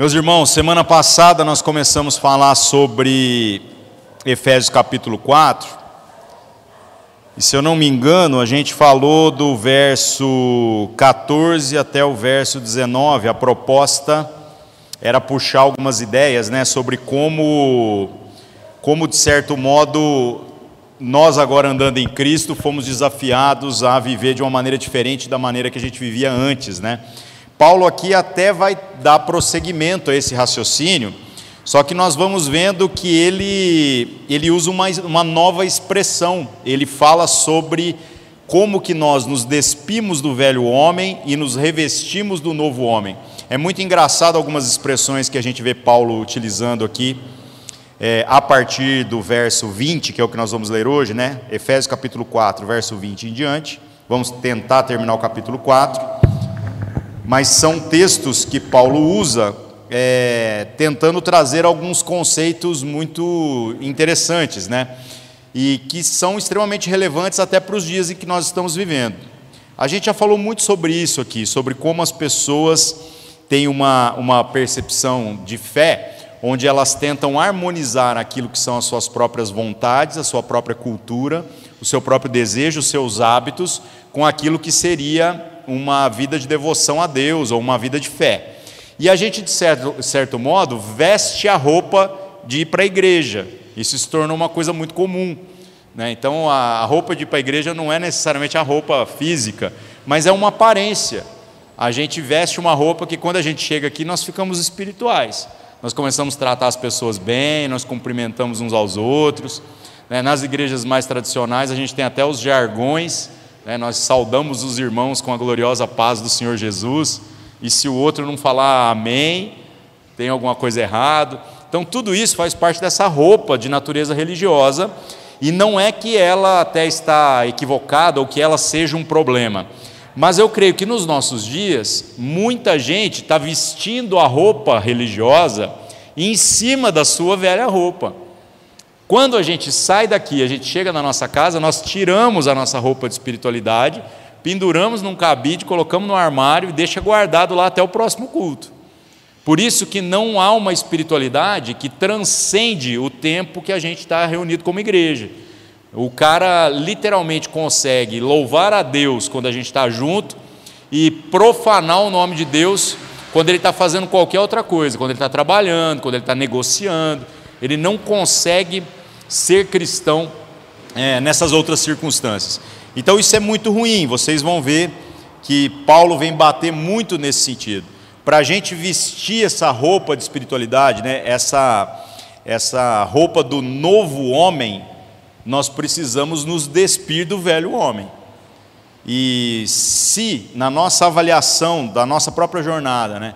Meus irmãos, semana passada nós começamos a falar sobre Efésios capítulo 4. E se eu não me engano, a gente falou do verso 14 até o verso 19. A proposta era puxar algumas ideias, né, sobre como como de certo modo nós agora andando em Cristo fomos desafiados a viver de uma maneira diferente da maneira que a gente vivia antes, né? Paulo aqui até vai dar prosseguimento a esse raciocínio, só que nós vamos vendo que ele, ele usa uma, uma nova expressão, ele fala sobre como que nós nos despimos do velho homem e nos revestimos do novo homem. É muito engraçado algumas expressões que a gente vê Paulo utilizando aqui, é, a partir do verso 20, que é o que nós vamos ler hoje, né? Efésios capítulo 4, verso 20 em diante. Vamos tentar terminar o capítulo 4 mas são textos que Paulo usa é, tentando trazer alguns conceitos muito interessantes, né? E que são extremamente relevantes até para os dias em que nós estamos vivendo. A gente já falou muito sobre isso aqui, sobre como as pessoas têm uma, uma percepção de fé, onde elas tentam harmonizar aquilo que são as suas próprias vontades, a sua própria cultura, o seu próprio desejo, os seus hábitos, com aquilo que seria uma vida de devoção a Deus ou uma vida de fé. E a gente, de certo, certo modo, veste a roupa de ir para a igreja. Isso se tornou uma coisa muito comum. Né? Então, a roupa de ir para a igreja não é necessariamente a roupa física, mas é uma aparência. A gente veste uma roupa que, quando a gente chega aqui, nós ficamos espirituais. Nós começamos a tratar as pessoas bem, nós cumprimentamos uns aos outros. Né? Nas igrejas mais tradicionais, a gente tem até os jargões né? Nós saudamos os irmãos com a gloriosa paz do Senhor Jesus, e se o outro não falar amém, tem alguma coisa errada. Então, tudo isso faz parte dessa roupa de natureza religiosa, e não é que ela até está equivocada ou que ela seja um problema. Mas eu creio que nos nossos dias, muita gente está vestindo a roupa religiosa em cima da sua velha roupa. Quando a gente sai daqui, a gente chega na nossa casa, nós tiramos a nossa roupa de espiritualidade, penduramos num cabide, colocamos no armário e deixa guardado lá até o próximo culto. Por isso que não há uma espiritualidade que transcende o tempo que a gente está reunido como igreja. O cara literalmente consegue louvar a Deus quando a gente está junto e profanar o nome de Deus quando ele está fazendo qualquer outra coisa, quando ele está trabalhando, quando ele está negociando. Ele não consegue ser cristão é, nessas outras circunstâncias. Então isso é muito ruim, vocês vão ver que Paulo vem bater muito nesse sentido. Para a gente vestir essa roupa de espiritualidade, né, essa, essa roupa do novo homem, nós precisamos nos despir do velho homem. E se na nossa avaliação da nossa própria jornada, né,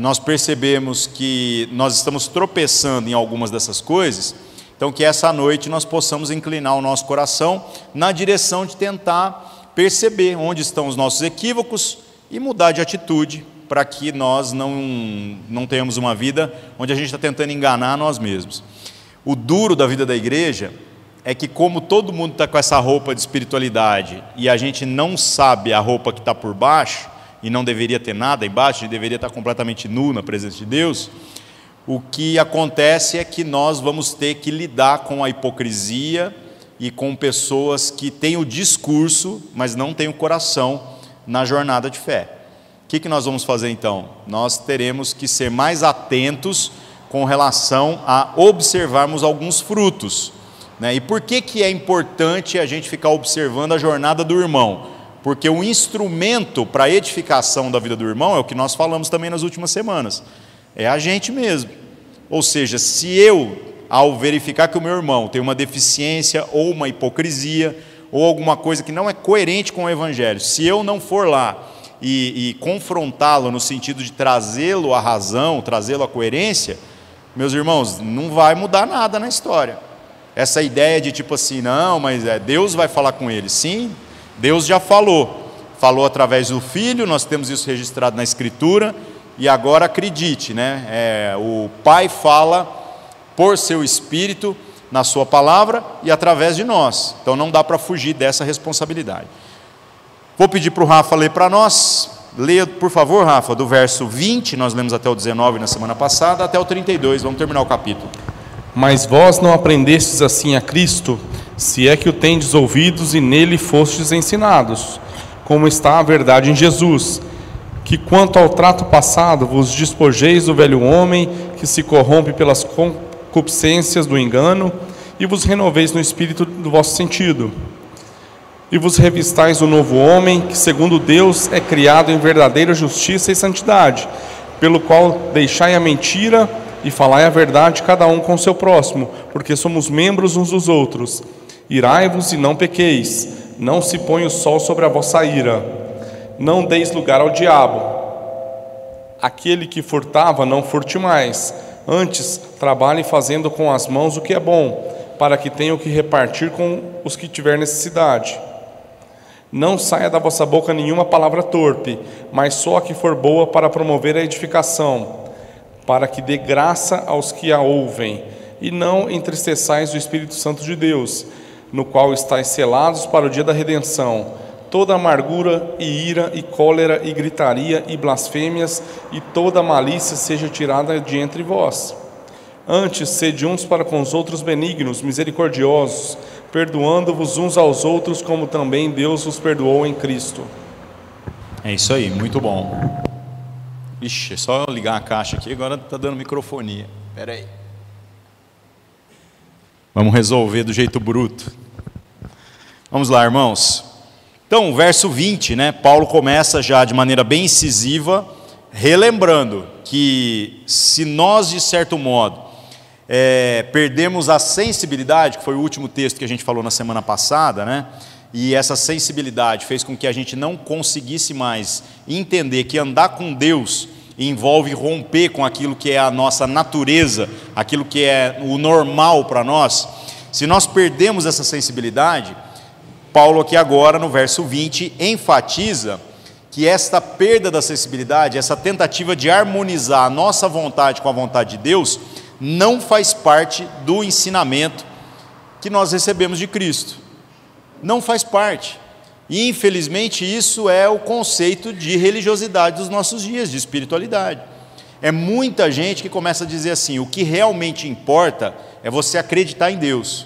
nós percebemos que nós estamos tropeçando em algumas dessas coisas, então, que essa noite nós possamos inclinar o nosso coração na direção de tentar perceber onde estão os nossos equívocos e mudar de atitude para que nós não, não tenhamos uma vida onde a gente está tentando enganar nós mesmos. O duro da vida da igreja é que, como todo mundo está com essa roupa de espiritualidade e a gente não sabe a roupa que está por baixo, e não deveria ter nada embaixo, gente deveria estar completamente nu na presença de Deus, o que acontece é que nós vamos ter que lidar com a hipocrisia e com pessoas que têm o discurso, mas não têm o coração na jornada de fé. O que, que nós vamos fazer então? Nós teremos que ser mais atentos com relação a observarmos alguns frutos. Né? E por que, que é importante a gente ficar observando a jornada do irmão? Porque o instrumento para a edificação da vida do irmão é o que nós falamos também nas últimas semanas é a gente mesmo. Ou seja, se eu, ao verificar que o meu irmão tem uma deficiência ou uma hipocrisia, ou alguma coisa que não é coerente com o Evangelho, se eu não for lá e, e confrontá-lo no sentido de trazê-lo à razão, trazê-lo à coerência, meus irmãos, não vai mudar nada na história. Essa ideia de tipo assim, não, mas é, Deus vai falar com ele. Sim, Deus já falou. Falou através do Filho, nós temos isso registrado na Escritura, e agora acredite, né? É, o Pai fala por seu Espírito na Sua palavra e através de nós. Então não dá para fugir dessa responsabilidade. Vou pedir para o Rafa ler para nós, Leia, por favor, Rafa, do verso 20, nós lemos até o 19 na semana passada, até o 32, vamos terminar o capítulo. Mas vós não aprendestes assim a Cristo, se é que o tendes ouvidos e nele fostes ensinados, como está a verdade em Jesus, que quanto ao trato passado vos despojeis do velho homem que se corrompe pelas concupiscências do engano, e vos renoveis no espírito do vosso sentido e vos revistais o novo homem, que segundo Deus é criado em verdadeira justiça e santidade, pelo qual deixai a mentira e falai a verdade cada um com seu próximo, porque somos membros uns dos outros. Irai-vos e não pequeis, não se põe o sol sobre a vossa ira, não deis lugar ao diabo. Aquele que furtava, não furte mais, antes trabalhe fazendo com as mãos o que é bom, para que tenha o que repartir com os que tiver necessidade. Não saia da vossa boca nenhuma palavra torpe, mas só a que for boa para promover a edificação, para que dê graça aos que a ouvem, e não entristeçais o Espírito Santo de Deus, no qual estáis selados para o dia da redenção. Toda amargura e ira e cólera e gritaria e blasfêmias e toda malícia seja tirada de entre vós. Antes, sede uns para com os outros benignos, misericordiosos, perdoando-vos uns aos outros, como também Deus vos perdoou em Cristo. É isso aí, muito bom. Ixi, é só ligar a caixa aqui, agora está dando microfonia. Espera aí. Vamos resolver do jeito bruto. Vamos lá, irmãos. Então, verso 20, né? Paulo começa já de maneira bem incisiva, relembrando que se nós, de certo modo, é, perdemos a sensibilidade, que foi o último texto que a gente falou na semana passada, né? E essa sensibilidade fez com que a gente não conseguisse mais entender que andar com Deus envolve romper com aquilo que é a nossa natureza, aquilo que é o normal para nós. Se nós perdemos essa sensibilidade, Paulo aqui agora no verso 20 enfatiza que esta perda da sensibilidade, essa tentativa de harmonizar a nossa vontade com a vontade de Deus, não faz parte do ensinamento que nós recebemos de Cristo. Não faz parte. E infelizmente isso é o conceito de religiosidade dos nossos dias, de espiritualidade. É muita gente que começa a dizer assim: o que realmente importa é você acreditar em Deus.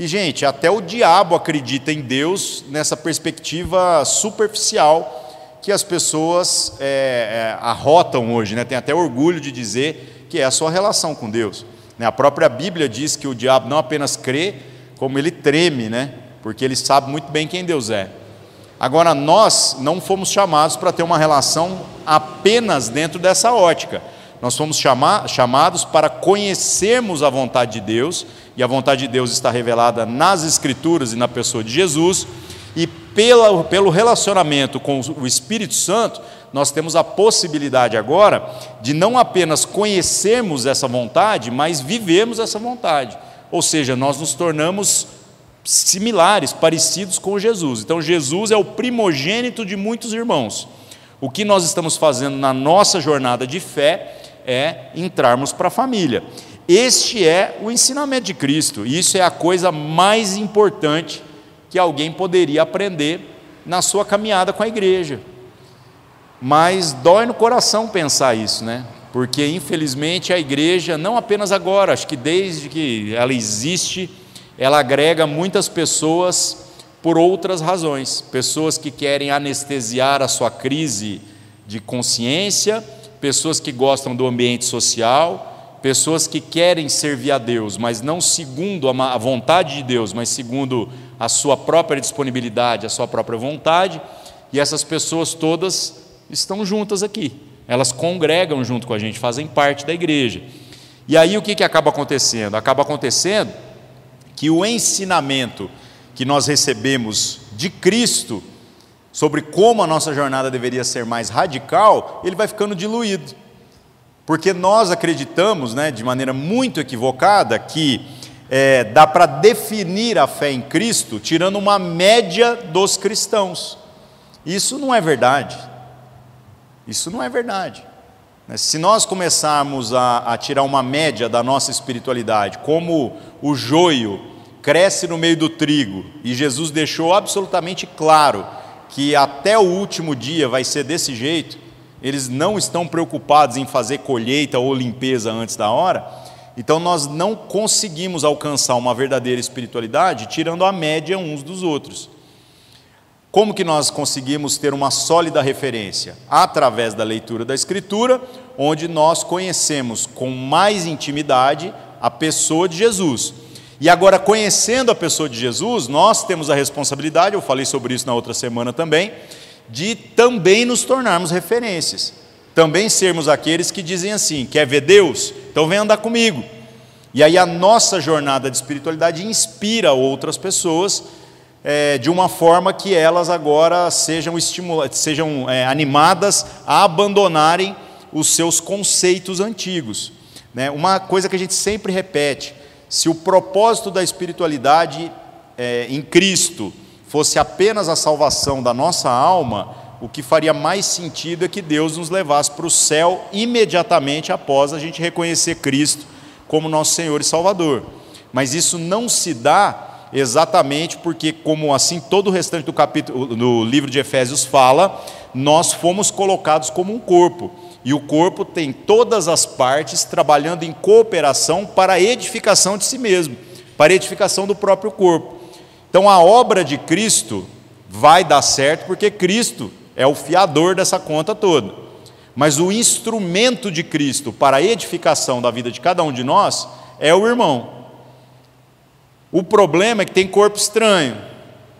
E, gente, até o diabo acredita em Deus nessa perspectiva superficial que as pessoas é, é, arrotam hoje, né? tem até orgulho de dizer que é a sua relação com Deus. Né? A própria Bíblia diz que o diabo não apenas crê, como ele treme, né? porque ele sabe muito bem quem Deus é. Agora, nós não fomos chamados para ter uma relação apenas dentro dessa ótica. Nós fomos chamados para conhecermos a vontade de Deus, e a vontade de Deus está revelada nas Escrituras e na pessoa de Jesus, e pela, pelo relacionamento com o Espírito Santo, nós temos a possibilidade agora de não apenas conhecermos essa vontade, mas vivemos essa vontade. Ou seja, nós nos tornamos similares, parecidos com Jesus. Então, Jesus é o primogênito de muitos irmãos. O que nós estamos fazendo na nossa jornada de fé é entrarmos para a família. Este é o ensinamento de Cristo, e isso é a coisa mais importante que alguém poderia aprender na sua caminhada com a igreja. Mas dói no coração pensar isso, né? Porque infelizmente a igreja, não apenas agora, acho que desde que ela existe, ela agrega muitas pessoas por outras razões. Pessoas que querem anestesiar a sua crise de consciência, pessoas que gostam do ambiente social, pessoas que querem servir a Deus, mas não segundo a vontade de Deus, mas segundo a sua própria disponibilidade, a sua própria vontade, e essas pessoas todas estão juntas aqui. Elas congregam junto com a gente, fazem parte da igreja. E aí o que, que acaba acontecendo? Acaba acontecendo que o ensinamento que nós recebemos de Cristo sobre como a nossa jornada deveria ser mais radical, ele vai ficando diluído. Porque nós acreditamos, né, de maneira muito equivocada, que é, dá para definir a fé em Cristo tirando uma média dos cristãos. Isso não é verdade. Isso não é verdade. Né? Se nós começarmos a, a tirar uma média da nossa espiritualidade, como o joio cresce no meio do trigo, e Jesus deixou absolutamente claro que até o último dia vai ser desse jeito, eles não estão preocupados em fazer colheita ou limpeza antes da hora, então nós não conseguimos alcançar uma verdadeira espiritualidade tirando a média uns dos outros. Como que nós conseguimos ter uma sólida referência? Através da leitura da Escritura, onde nós conhecemos com mais intimidade a pessoa de Jesus. E agora, conhecendo a pessoa de Jesus, nós temos a responsabilidade, eu falei sobre isso na outra semana também, de também nos tornarmos referências. Também sermos aqueles que dizem assim: quer ver Deus? Então vem andar comigo. E aí a nossa jornada de espiritualidade inspira outras pessoas é, de uma forma que elas agora sejam, sejam é, animadas a abandonarem os seus conceitos antigos. Né? Uma coisa que a gente sempre repete: se o propósito da espiritualidade é, em Cristo fosse apenas a salvação da nossa alma, o que faria mais sentido é que Deus nos levasse para o céu imediatamente após a gente reconhecer Cristo como nosso Senhor e Salvador. Mas isso não se dá exatamente porque, como assim todo o restante do capítulo do livro de Efésios fala, nós fomos colocados como um corpo. E o corpo tem todas as partes trabalhando em cooperação para a edificação de si mesmo, para a edificação do próprio corpo. Então a obra de Cristo vai dar certo porque Cristo é o fiador dessa conta toda. Mas o instrumento de Cristo para a edificação da vida de cada um de nós é o irmão. O problema é que tem corpo estranho,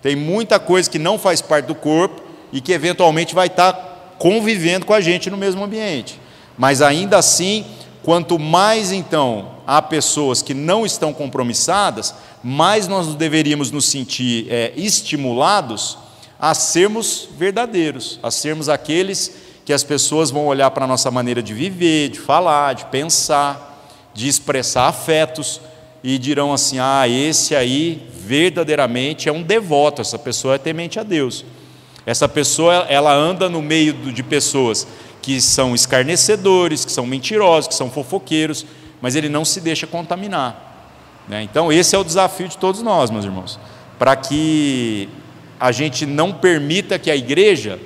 tem muita coisa que não faz parte do corpo e que eventualmente vai estar convivendo com a gente no mesmo ambiente. Mas ainda assim, quanto mais então há pessoas que não estão compromissadas, mais nós deveríamos nos sentir é, estimulados a sermos verdadeiros, a sermos aqueles que as pessoas vão olhar para a nossa maneira de viver, de falar, de pensar, de expressar afetos e dirão assim: ah, esse aí verdadeiramente é um devoto, essa pessoa é temente a Deus. Essa pessoa ela anda no meio de pessoas que são escarnecedores, que são mentirosos, que são fofoqueiros, mas ele não se deixa contaminar. Né? Então, esse é o desafio de todos nós, meus irmãos, para que a gente não permita que a igreja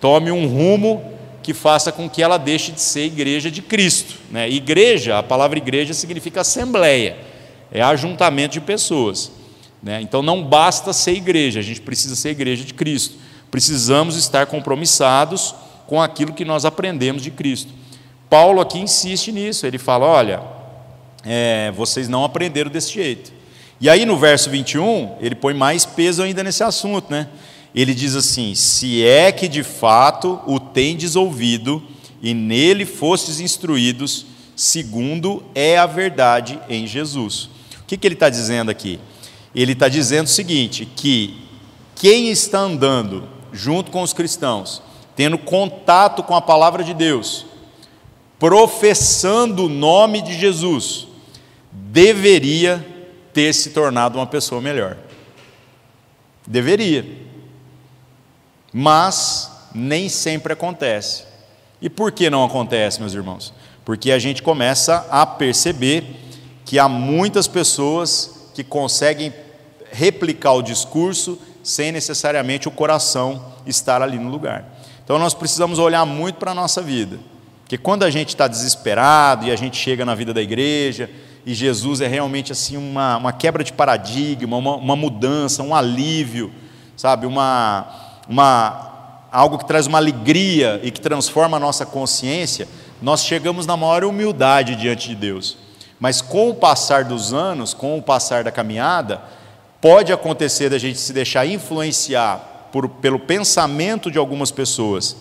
tome um rumo que faça com que ela deixe de ser igreja de Cristo. Né? Igreja, a palavra igreja significa assembleia é ajuntamento de pessoas. Né? Então não basta ser igreja, a gente precisa ser igreja de Cristo. Precisamos estar compromissados com aquilo que nós aprendemos de Cristo. Paulo aqui insiste nisso, ele fala: olha, é, vocês não aprenderam desse jeito. E aí no verso 21, ele põe mais peso ainda nesse assunto, né? Ele diz assim: se é que de fato o tendes ouvido e nele fostes instruídos, segundo é a verdade em Jesus que, que ele está dizendo aqui? Ele está dizendo o seguinte: que quem está andando junto com os cristãos, tendo contato com a palavra de Deus, professando o nome de Jesus, deveria ter se tornado uma pessoa melhor. Deveria. Mas nem sempre acontece. E por que não acontece, meus irmãos? Porque a gente começa a perceber que há muitas pessoas que conseguem replicar o discurso sem necessariamente o coração estar ali no lugar. Então nós precisamos olhar muito para a nossa vida, porque quando a gente está desesperado e a gente chega na vida da igreja e Jesus é realmente assim uma, uma quebra de paradigma, uma, uma mudança, um alívio, sabe, uma, uma algo que traz uma alegria e que transforma a nossa consciência, nós chegamos na maior humildade diante de Deus. Mas com o passar dos anos, com o passar da caminhada, pode acontecer da gente se deixar influenciar por, pelo pensamento de algumas pessoas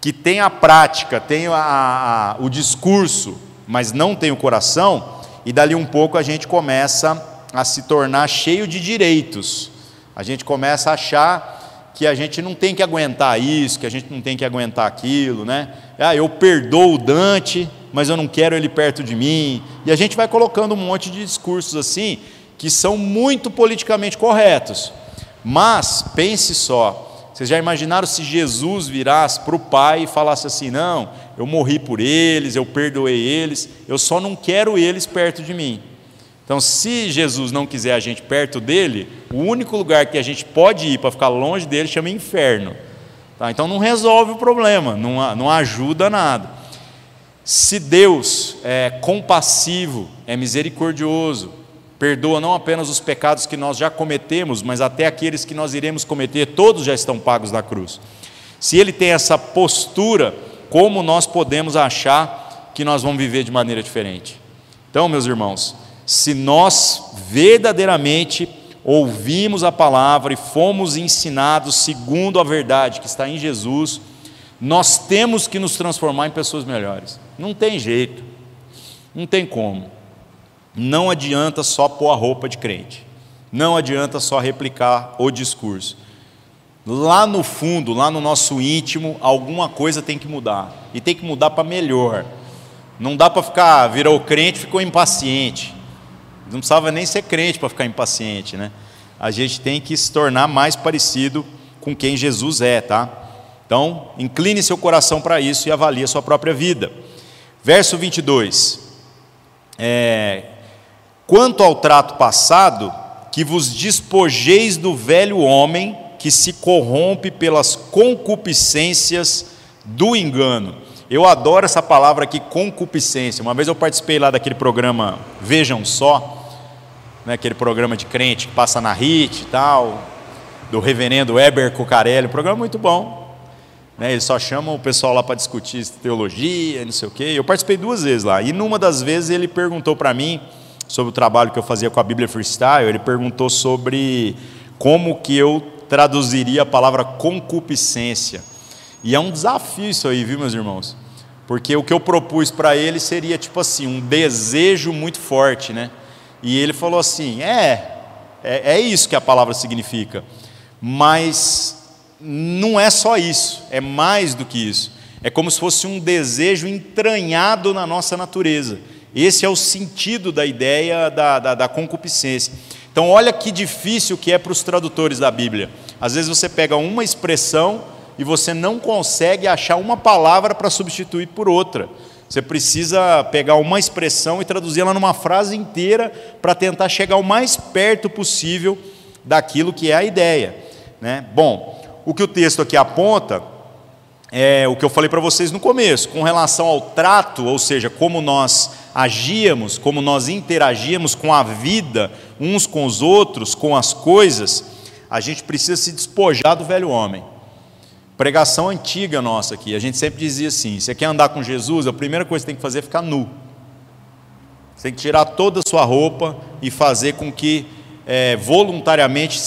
que tem a prática, tem a, a, o discurso, mas não tem o coração, e dali um pouco a gente começa a se tornar cheio de direitos. A gente começa a achar que a gente não tem que aguentar isso, que a gente não tem que aguentar aquilo, né? Ah, eu perdoo o Dante, mas eu não quero ele perto de mim. E a gente vai colocando um monte de discursos assim, que são muito politicamente corretos. Mas, pense só, vocês já imaginaram se Jesus virasse para o Pai e falasse assim: não, eu morri por eles, eu perdoei eles, eu só não quero eles perto de mim. Então, se Jesus não quiser a gente perto dele, o único lugar que a gente pode ir para ficar longe dele chama inferno. Tá? Então, não resolve o problema, não, não ajuda nada. Se Deus é compassivo, é misericordioso, perdoa não apenas os pecados que nós já cometemos, mas até aqueles que nós iremos cometer, todos já estão pagos na cruz. Se Ele tem essa postura, como nós podemos achar que nós vamos viver de maneira diferente? Então, meus irmãos, se nós verdadeiramente ouvimos a palavra e fomos ensinados segundo a verdade que está em Jesus, nós temos que nos transformar em pessoas melhores. Não tem jeito, não tem como. Não adianta só pôr a roupa de crente, não adianta só replicar o discurso. Lá no fundo, lá no nosso íntimo, alguma coisa tem que mudar, e tem que mudar para melhor. Não dá para ficar, virou crente, ficou impaciente. Não precisava nem ser crente para ficar impaciente, né? A gente tem que se tornar mais parecido com quem Jesus é, tá? Então, incline seu coração para isso e avalie a sua própria vida. Verso 22. É, Quanto ao trato passado, que vos despojeis do velho homem que se corrompe pelas concupiscências do engano. Eu adoro essa palavra aqui, concupiscência. Uma vez eu participei lá daquele programa Vejam Só, né, aquele programa de crente que passa na HIT e tal, do reverendo Weber Cucarelli, um programa muito bom. Né, eles só chamam o pessoal lá para discutir teologia, não sei o quê. Eu participei duas vezes lá, e numa das vezes ele perguntou para mim, sobre o trabalho que eu fazia com a Bíblia Freestyle, ele perguntou sobre como que eu traduziria a palavra concupiscência. E é um desafio isso aí, viu, meus irmãos? Porque o que eu propus para ele seria tipo assim, um desejo muito forte, né? E ele falou assim: é, é, é isso que a palavra significa, mas não é só isso, é mais do que isso. É como se fosse um desejo entranhado na nossa natureza. Esse é o sentido da ideia da, da, da concupiscência. Então, olha que difícil que é para os tradutores da Bíblia. Às vezes você pega uma expressão e você não consegue achar uma palavra para substituir por outra. Você precisa pegar uma expressão e traduzir ela numa frase inteira para tentar chegar o mais perto possível daquilo que é a ideia. Né? Bom, o que o texto aqui aponta é o que eu falei para vocês no começo, com relação ao trato, ou seja, como nós agíamos, como nós interagíamos com a vida uns com os outros, com as coisas, a gente precisa se despojar do velho homem. Pregação antiga nossa aqui, a gente sempre dizia assim: você quer andar com Jesus, a primeira coisa que você tem que fazer é ficar nu. Você tem que tirar toda a sua roupa e fazer com que é, voluntariamente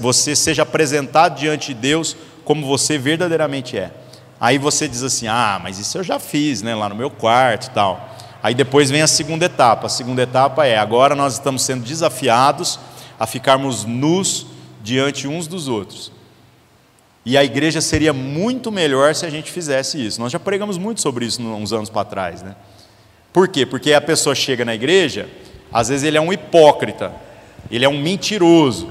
você seja apresentado diante de Deus como você verdadeiramente é. Aí você diz assim: ah, mas isso eu já fiz, né, lá no meu quarto e tal. Aí depois vem a segunda etapa. A segunda etapa é: agora nós estamos sendo desafiados a ficarmos nus diante uns dos outros. E a igreja seria muito melhor se a gente fizesse isso. Nós já pregamos muito sobre isso uns anos para trás, né? Por quê? Porque a pessoa chega na igreja, às vezes ele é um hipócrita, ele é um mentiroso,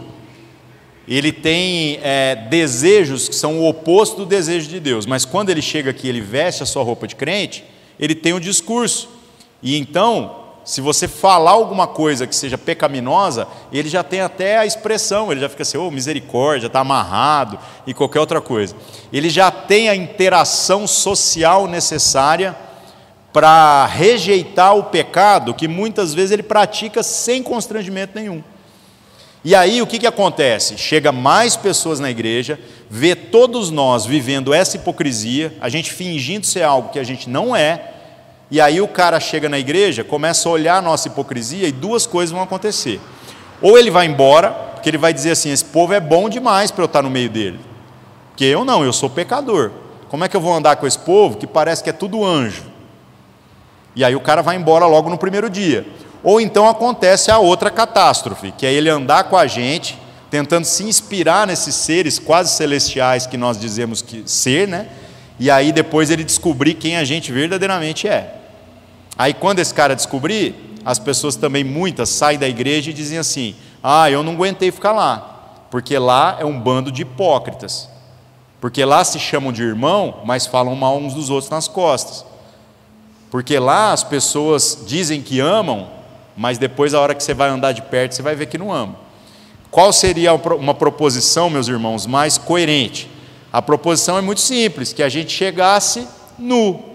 ele tem é, desejos que são o oposto do desejo de Deus, mas quando ele chega aqui, ele veste a sua roupa de crente, ele tem um discurso, e então, se você falar alguma coisa que seja pecaminosa, ele já tem até a expressão, ele já fica assim, oh, misericórdia, está amarrado e qualquer outra coisa. Ele já tem a interação social necessária para rejeitar o pecado que muitas vezes ele pratica sem constrangimento nenhum. E aí o que, que acontece? Chega mais pessoas na igreja, vê todos nós vivendo essa hipocrisia, a gente fingindo ser algo que a gente não é, e aí o cara chega na igreja, começa a olhar a nossa hipocrisia e duas coisas vão acontecer. Ou ele vai embora, porque ele vai dizer assim: esse povo é bom demais para eu estar no meio dele. Porque eu não, eu sou pecador. Como é que eu vou andar com esse povo que parece que é tudo anjo? E aí o cara vai embora logo no primeiro dia. Ou então acontece a outra catástrofe, que é ele andar com a gente, tentando se inspirar nesses seres quase celestiais que nós dizemos que ser, né? E aí depois ele descobrir quem a gente verdadeiramente é. Aí quando esse cara descobrir, as pessoas também, muitas, saem da igreja e dizem assim: Ah, eu não aguentei ficar lá, porque lá é um bando de hipócritas. Porque lá se chamam de irmão, mas falam mal uns dos outros nas costas. Porque lá as pessoas dizem que amam, mas depois, a hora que você vai andar de perto, você vai ver que não ama. Qual seria uma proposição, meus irmãos, mais coerente? A proposição é muito simples: que a gente chegasse nu.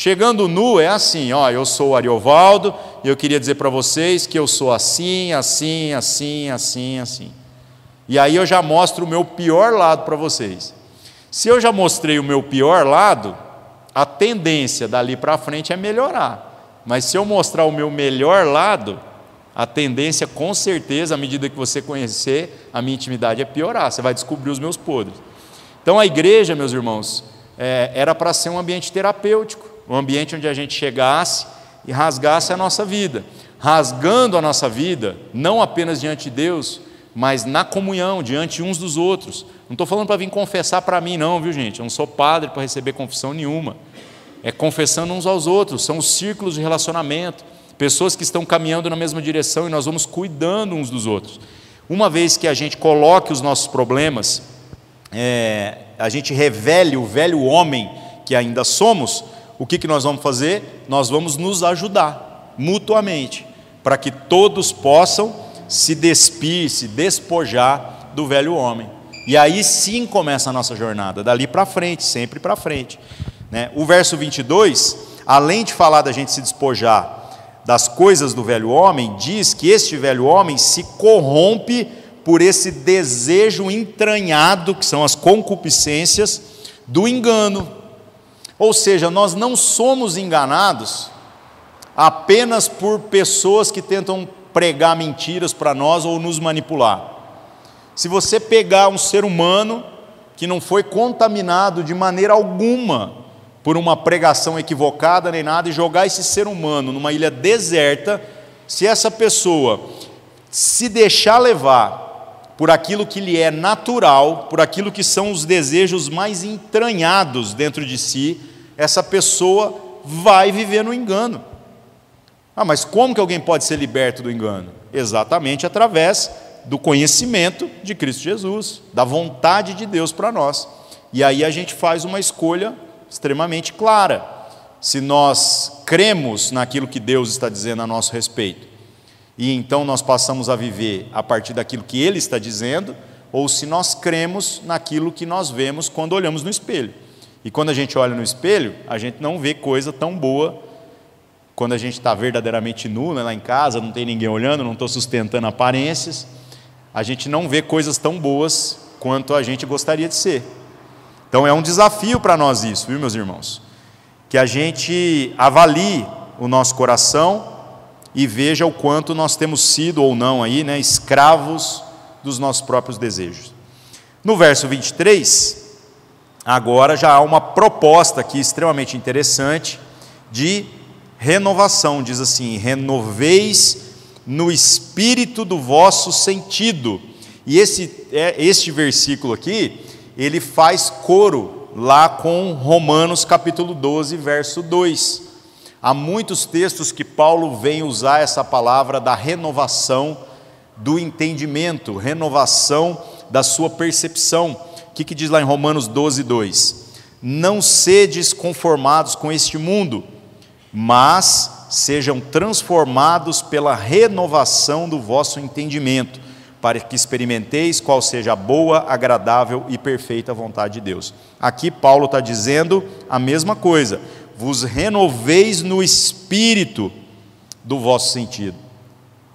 Chegando nu é assim, ó, eu sou o Ariovaldo e eu queria dizer para vocês que eu sou assim, assim, assim, assim, assim. E aí eu já mostro o meu pior lado para vocês. Se eu já mostrei o meu pior lado, a tendência dali para frente é melhorar. Mas se eu mostrar o meu melhor lado, a tendência com certeza, à medida que você conhecer, a minha intimidade é piorar. Você vai descobrir os meus podres. Então a igreja, meus irmãos, é, era para ser um ambiente terapêutico um ambiente onde a gente chegasse e rasgasse a nossa vida. Rasgando a nossa vida, não apenas diante de Deus, mas na comunhão, diante uns dos outros. Não estou falando para vir confessar para mim, não, viu gente? Eu não sou padre para receber confissão nenhuma. É confessando uns aos outros, são os círculos de relacionamento, pessoas que estão caminhando na mesma direção e nós vamos cuidando uns dos outros. Uma vez que a gente coloque os nossos problemas, é, a gente revele o velho homem que ainda somos, o que, que nós vamos fazer? Nós vamos nos ajudar mutuamente, para que todos possam se despir, se despojar do velho homem. E aí sim começa a nossa jornada, dali para frente, sempre para frente. Né? O verso 22, além de falar da gente se despojar das coisas do velho homem, diz que este velho homem se corrompe por esse desejo entranhado, que são as concupiscências do engano. Ou seja, nós não somos enganados apenas por pessoas que tentam pregar mentiras para nós ou nos manipular. Se você pegar um ser humano que não foi contaminado de maneira alguma por uma pregação equivocada nem nada e jogar esse ser humano numa ilha deserta, se essa pessoa se deixar levar por aquilo que lhe é natural, por aquilo que são os desejos mais entranhados dentro de si, essa pessoa vai viver no engano. Ah, mas como que alguém pode ser liberto do engano? Exatamente através do conhecimento de Cristo Jesus, da vontade de Deus para nós. E aí a gente faz uma escolha extremamente clara. Se nós cremos naquilo que Deus está dizendo a nosso respeito, e então nós passamos a viver a partir daquilo que Ele está dizendo, ou se nós cremos naquilo que nós vemos quando olhamos no espelho. E quando a gente olha no espelho, a gente não vê coisa tão boa quando a gente está verdadeiramente nu, né, lá em casa, não tem ninguém olhando, não estou sustentando aparências, a gente não vê coisas tão boas quanto a gente gostaria de ser. Então é um desafio para nós isso, viu, meus irmãos? Que a gente avalie o nosso coração e veja o quanto nós temos sido ou não aí, né, escravos dos nossos próprios desejos. No verso 23, agora já há uma proposta aqui extremamente interessante de renovação. Diz assim: renoveis no espírito do vosso sentido. E esse, é, este versículo aqui, ele faz coro lá com Romanos capítulo 12, verso 2. Há muitos textos que Paulo vem usar essa palavra da renovação do entendimento, renovação da sua percepção que, que diz lá em Romanos 12, 2? Não sedes conformados com este mundo, mas sejam transformados pela renovação do vosso entendimento, para que experimenteis qual seja a boa, agradável e perfeita vontade de Deus. Aqui Paulo está dizendo a mesma coisa: vos renoveis no espírito do vosso sentido.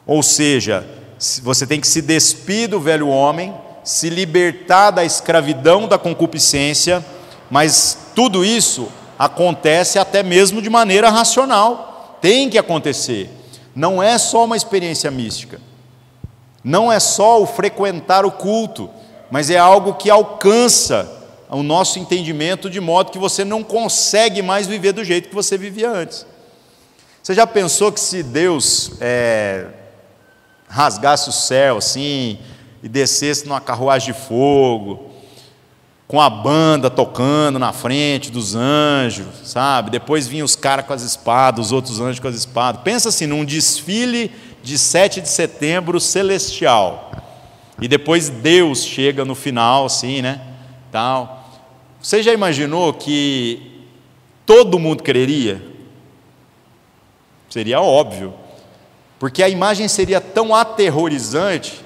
Ou seja, você tem que se despir do velho homem, se libertar da escravidão da concupiscência, mas tudo isso acontece até mesmo de maneira racional. Tem que acontecer. Não é só uma experiência mística. Não é só o frequentar o culto, mas é algo que alcança o nosso entendimento de modo que você não consegue mais viver do jeito que você vivia antes. Você já pensou que se Deus é, rasgasse o céu assim, e descesse numa carruagem de fogo, com a banda tocando na frente dos anjos, sabe? Depois vinham os caras com as espadas, os outros anjos com as espadas. Pensa assim, num desfile de 7 de setembro celestial. E depois Deus chega no final, assim, né? Tal. Você já imaginou que todo mundo creria? Seria óbvio. Porque a imagem seria tão aterrorizante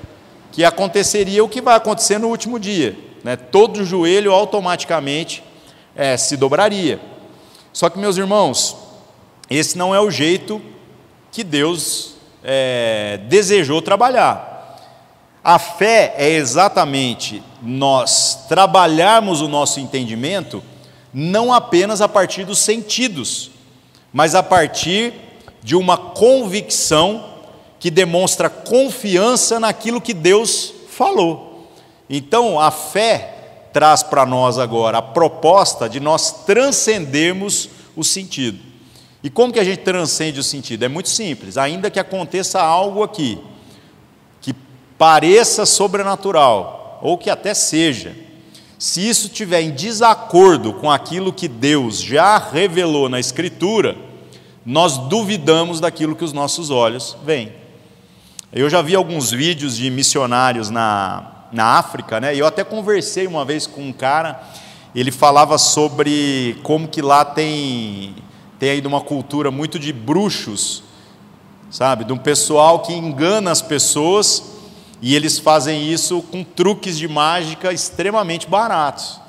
que aconteceria o que vai acontecer no último dia. Né? Todo joelho automaticamente é, se dobraria. Só que, meus irmãos, esse não é o jeito que Deus é, desejou trabalhar. A fé é exatamente nós trabalharmos o nosso entendimento não apenas a partir dos sentidos, mas a partir de uma convicção que demonstra confiança naquilo que Deus falou. Então, a fé traz para nós agora a proposta de nós transcendermos o sentido. E como que a gente transcende o sentido? É muito simples, ainda que aconteça algo aqui pareça sobrenatural, ou que até seja, se isso estiver em desacordo com aquilo que Deus já revelou na Escritura, nós duvidamos daquilo que os nossos olhos veem. Eu já vi alguns vídeos de missionários na, na África, né? E eu até conversei uma vez com um cara, ele falava sobre como que lá tem tem ainda uma cultura muito de bruxos, sabe, de um pessoal que engana as pessoas e eles fazem isso com truques de mágica extremamente baratos.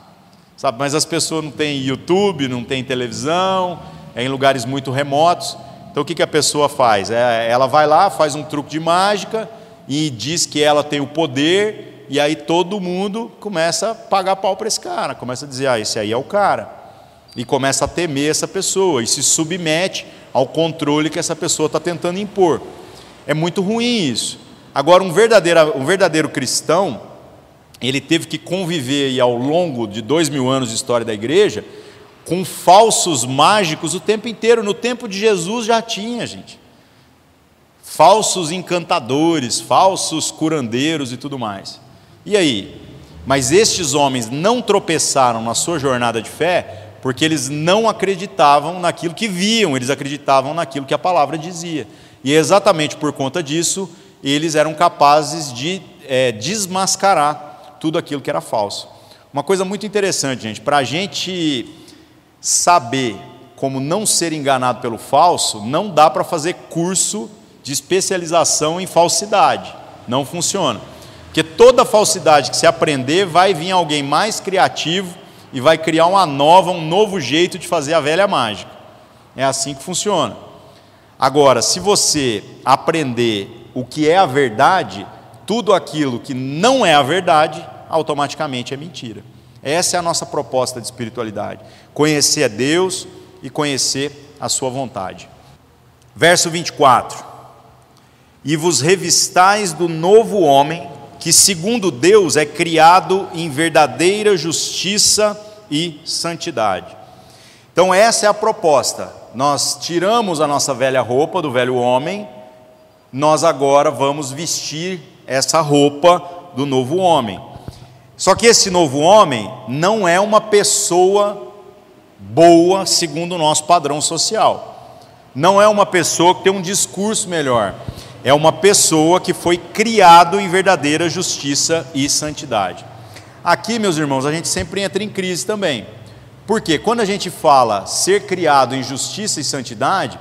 Sabe? Mas as pessoas não têm YouTube, não têm televisão, é em lugares muito remotos. Então o que, que a pessoa faz? É, ela vai lá, faz um truque de mágica e diz que ela tem o poder, e aí todo mundo começa a pagar pau para esse cara, começa a dizer: ah, esse aí é o cara. E começa a temer essa pessoa e se submete ao controle que essa pessoa está tentando impor. É muito ruim isso. Agora, um verdadeiro, um verdadeiro cristão, ele teve que conviver ao longo de dois mil anos de história da igreja com falsos mágicos o tempo inteiro. No tempo de Jesus já tinha, gente. Falsos encantadores, falsos curandeiros e tudo mais. E aí? Mas estes homens não tropeçaram na sua jornada de fé porque eles não acreditavam naquilo que viam, eles acreditavam naquilo que a palavra dizia. E é exatamente por conta disso eles eram capazes de é, desmascarar tudo aquilo que era falso. Uma coisa muito interessante, gente, para a gente saber como não ser enganado pelo falso, não dá para fazer curso de especialização em falsidade. Não funciona. Porque toda falsidade que se aprender, vai vir alguém mais criativo e vai criar uma nova, um novo jeito de fazer a velha mágica. É assim que funciona. Agora, se você aprender o que é a verdade, tudo aquilo que não é a verdade, automaticamente é mentira. Essa é a nossa proposta de espiritualidade: conhecer a Deus e conhecer a Sua vontade. Verso 24: E vos revistais do novo homem, que segundo Deus é criado em verdadeira justiça e santidade. Então, essa é a proposta. Nós tiramos a nossa velha roupa do velho homem nós agora vamos vestir essa roupa do novo homem. Só que esse novo homem não é uma pessoa boa segundo o nosso padrão social. Não é uma pessoa que tem um discurso melhor. É uma pessoa que foi criado em verdadeira justiça e santidade. Aqui, meus irmãos, a gente sempre entra em crise também. Porque quando a gente fala ser criado em justiça e santidade,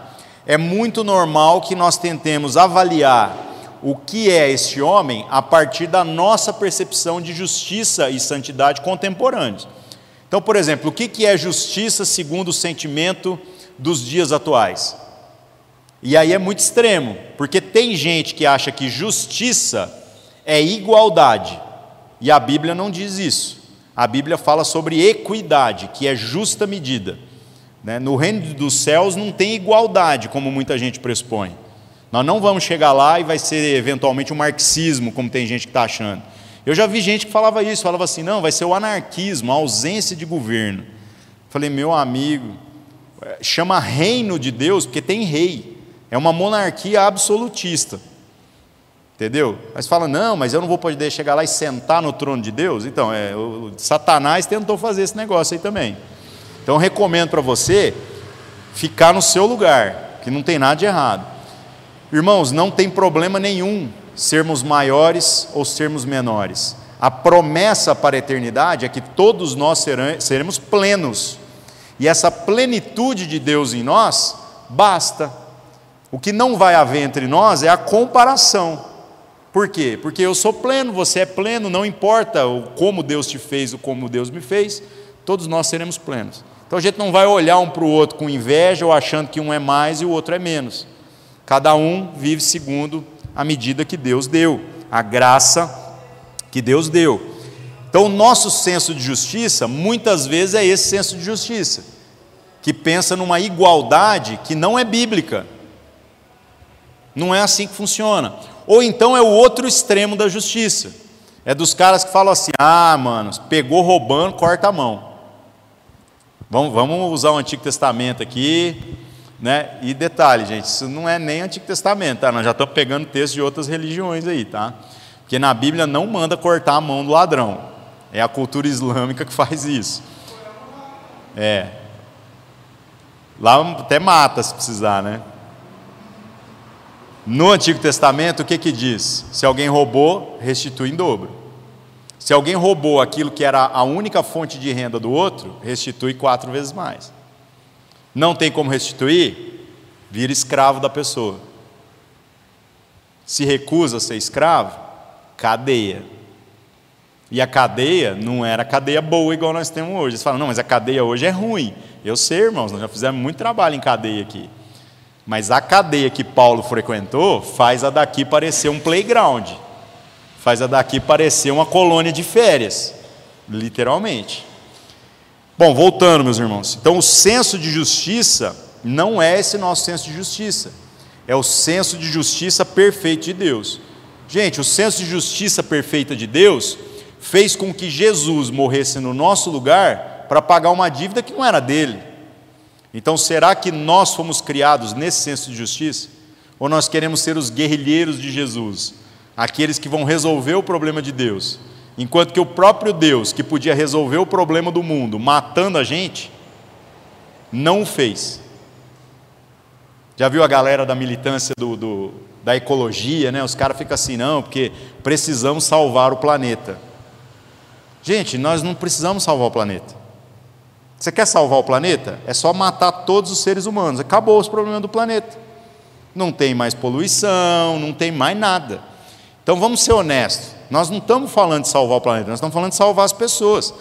é muito normal que nós tentemos avaliar o que é este homem a partir da nossa percepção de justiça e santidade contemporâneos. Então, por exemplo, o que é justiça segundo o sentimento dos dias atuais? E aí é muito extremo, porque tem gente que acha que justiça é igualdade, e a Bíblia não diz isso. A Bíblia fala sobre equidade, que é justa medida. Né? No reino dos céus não tem igualdade, como muita gente pressupõe. Nós não vamos chegar lá e vai ser eventualmente um marxismo, como tem gente que está achando. Eu já vi gente que falava isso, falava assim, não, vai ser o anarquismo, a ausência de governo. Falei, meu amigo, é, chama reino de Deus porque tem rei. É uma monarquia absolutista. Entendeu? Mas fala, não, mas eu não vou poder chegar lá e sentar no trono de Deus. Então, é, o Satanás tentou fazer esse negócio aí também. Então recomendo para você ficar no seu lugar, que não tem nada de errado. Irmãos, não tem problema nenhum sermos maiores ou sermos menores. A promessa para a eternidade é que todos nós seremos plenos. E essa plenitude de Deus em nós basta. O que não vai haver entre nós é a comparação. Por quê? Porque eu sou pleno, você é pleno, não importa o como Deus te fez ou como Deus me fez, todos nós seremos plenos. Então a gente não vai olhar um para o outro com inveja ou achando que um é mais e o outro é menos. Cada um vive segundo a medida que Deus deu, a graça que Deus deu. Então o nosso senso de justiça, muitas vezes, é esse senso de justiça, que pensa numa igualdade que não é bíblica. Não é assim que funciona. Ou então é o outro extremo da justiça. É dos caras que falam assim: ah, mano, pegou roubando, corta a mão. Vamos, vamos usar o Antigo Testamento aqui. Né? E detalhe, gente, isso não é nem Antigo Testamento, tá? Nós já estamos pegando textos de outras religiões aí, tá? Porque na Bíblia não manda cortar a mão do ladrão. É a cultura islâmica que faz isso. É. Lá até mata se precisar, né? No Antigo Testamento, o que que diz? Se alguém roubou, restitui em dobro. Se alguém roubou aquilo que era a única fonte de renda do outro, restitui quatro vezes mais. Não tem como restituir, vira escravo da pessoa. Se recusa a ser escravo, cadeia. E a cadeia não era cadeia boa igual nós temos hoje. Eles falam, não, mas a cadeia hoje é ruim. Eu sei, irmãos, nós já fizemos muito trabalho em cadeia aqui. Mas a cadeia que Paulo frequentou faz a daqui parecer um playground. Faz a daqui parecer uma colônia de férias. Literalmente. Bom, voltando, meus irmãos. Então, o senso de justiça não é esse nosso senso de justiça. É o senso de justiça perfeito de Deus. Gente, o senso de justiça perfeita de Deus fez com que Jesus morresse no nosso lugar para pagar uma dívida que não era dele. Então, será que nós fomos criados nesse senso de justiça? Ou nós queremos ser os guerrilheiros de Jesus, aqueles que vão resolver o problema de Deus, enquanto que o próprio Deus, que podia resolver o problema do mundo matando a gente, não o fez. Já viu a galera da militância do, do da ecologia, né? Os caras ficam assim, não, porque precisamos salvar o planeta. Gente, nós não precisamos salvar o planeta. Você quer salvar o planeta? É só matar todos os seres humanos. Acabou os problemas do planeta. Não tem mais poluição, não tem mais nada. Então vamos ser honestos. Nós não estamos falando de salvar o planeta, nós estamos falando de salvar as pessoas.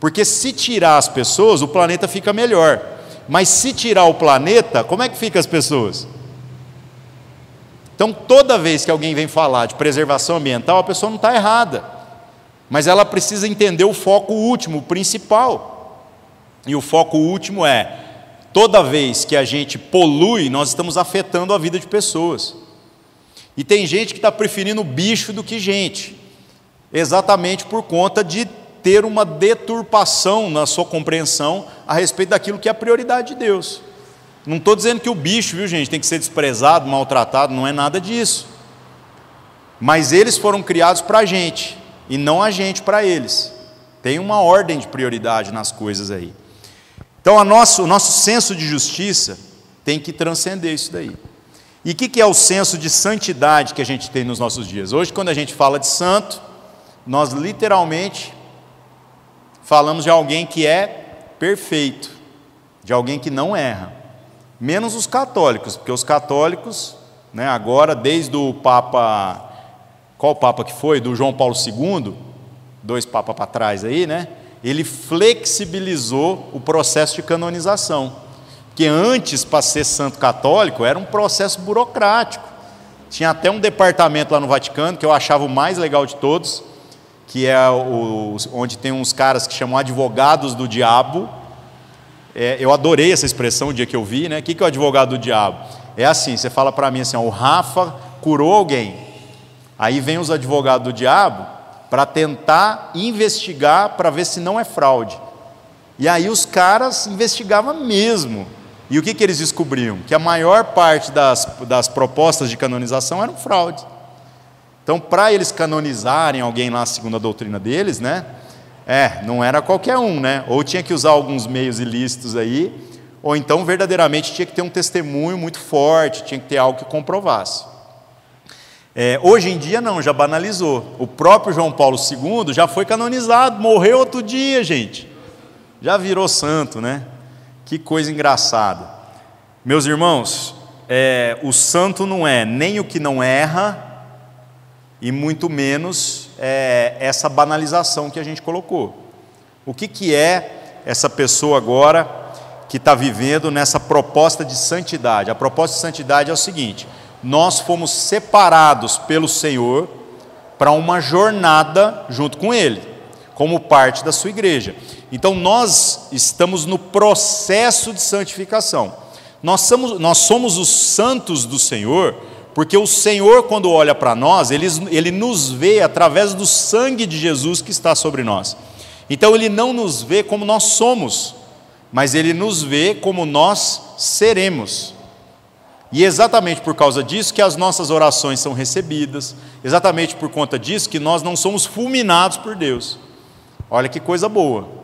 Porque se tirar as pessoas, o planeta fica melhor. Mas se tirar o planeta, como é que fica as pessoas? Então, toda vez que alguém vem falar de preservação ambiental, a pessoa não está errada, mas ela precisa entender o foco último, o principal. E o foco último é: toda vez que a gente polui, nós estamos afetando a vida de pessoas. E tem gente que está preferindo bicho do que gente, exatamente por conta de ter uma deturpação na sua compreensão a respeito daquilo que é a prioridade de Deus. Não estou dizendo que o bicho, viu gente, tem que ser desprezado, maltratado, não é nada disso. Mas eles foram criados para a gente, e não a gente para eles. Tem uma ordem de prioridade nas coisas aí. Então, nosso, o nosso senso de justiça tem que transcender isso daí. E o que, que é o senso de santidade que a gente tem nos nossos dias? Hoje, quando a gente fala de santo, nós literalmente falamos de alguém que é perfeito, de alguém que não erra menos os católicos, porque os católicos, né, agora, desde o Papa, qual Papa que foi? Do João Paulo II, dois papas para trás aí, né? Ele flexibilizou o processo de canonização. Porque antes, para ser santo católico, era um processo burocrático. Tinha até um departamento lá no Vaticano, que eu achava o mais legal de todos, que é o, onde tem uns caras que chamam advogados do diabo, é, eu adorei essa expressão o dia que eu vi, né? O que, é o advogado do diabo? É assim, você fala para mim assim, ó, o Rafa curou alguém. Aí vem os advogados do diabo para tentar investigar para ver se não é fraude. E aí os caras investigavam mesmo. E o que, que eles descobriam? Que a maior parte das, das propostas de canonização eram fraude. Então, para eles canonizarem alguém lá, segundo a doutrina deles, né? É, não era qualquer um, né? Ou tinha que usar alguns meios ilícitos aí, ou então verdadeiramente tinha que ter um testemunho muito forte, tinha que ter algo que comprovasse. É, hoje em dia não, já banalizou. O próprio João Paulo II já foi canonizado, morreu outro dia, gente. Já virou santo, né? Que coisa engraçada. Meus irmãos, é, o santo não é nem o que não erra, e muito menos é, essa banalização que a gente colocou. O que, que é essa pessoa agora que está vivendo nessa proposta de santidade? A proposta de santidade é o seguinte: nós fomos separados pelo Senhor para uma jornada junto com Ele, como parte da sua igreja. Então nós estamos no processo de santificação. Nós somos, nós somos os santos do Senhor porque o Senhor, quando olha para nós, ele, ele nos vê através do sangue de Jesus que está sobre nós. Então, Ele não nos vê como nós somos, mas Ele nos vê como nós seremos. E exatamente por causa disso que as nossas orações são recebidas, exatamente por conta disso que nós não somos fulminados por Deus. Olha que coisa boa.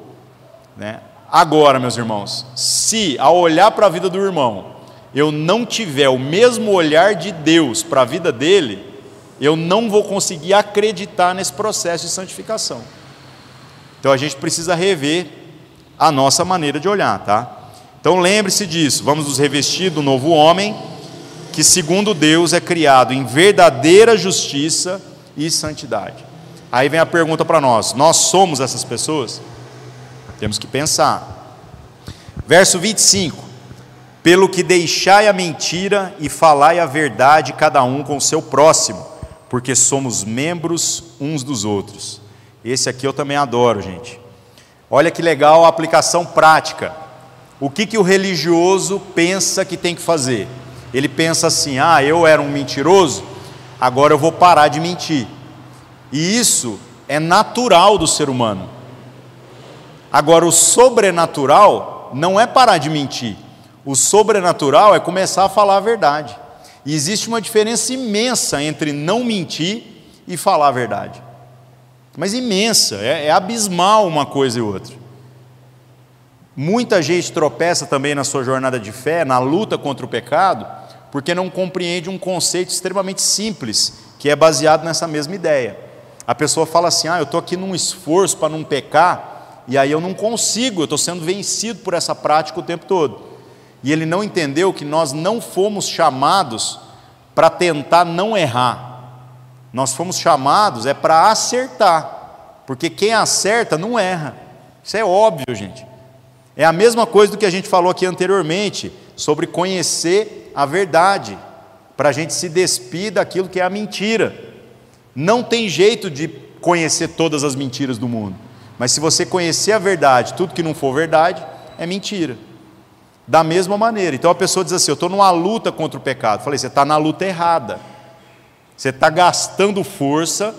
Né? Agora, meus irmãos, se ao olhar para a vida do irmão, eu não tiver o mesmo olhar de Deus para a vida dele, eu não vou conseguir acreditar nesse processo de santificação. Então a gente precisa rever a nossa maneira de olhar, tá? Então lembre-se disso, vamos nos revestir do novo homem, que segundo Deus é criado em verdadeira justiça e santidade. Aí vem a pergunta para nós: nós somos essas pessoas? Temos que pensar. Verso 25: pelo que deixai a mentira e falai a verdade, cada um com o seu próximo, porque somos membros uns dos outros. Esse aqui eu também adoro, gente. Olha que legal a aplicação prática. O que, que o religioso pensa que tem que fazer? Ele pensa assim: ah, eu era um mentiroso, agora eu vou parar de mentir. E isso é natural do ser humano. Agora, o sobrenatural não é parar de mentir o sobrenatural é começar a falar a verdade. E existe uma diferença imensa entre não mentir e falar a verdade. Mas imensa, é, é abismal uma coisa e outra. Muita gente tropeça também na sua jornada de fé, na luta contra o pecado, porque não compreende um conceito extremamente simples, que é baseado nessa mesma ideia. A pessoa fala assim: ah, eu estou aqui num esforço para não pecar, e aí eu não consigo, eu estou sendo vencido por essa prática o tempo todo. E ele não entendeu que nós não fomos chamados para tentar não errar. Nós fomos chamados é para acertar, porque quem acerta não erra. Isso é óbvio, gente. É a mesma coisa do que a gente falou aqui anteriormente, sobre conhecer a verdade, para a gente se despir daquilo que é a mentira. Não tem jeito de conhecer todas as mentiras do mundo, mas se você conhecer a verdade, tudo que não for verdade, é mentira da mesma maneira. Então a pessoa diz assim: Eu estou numa luta contra o pecado. Eu falei: Você está na luta errada. Você está gastando força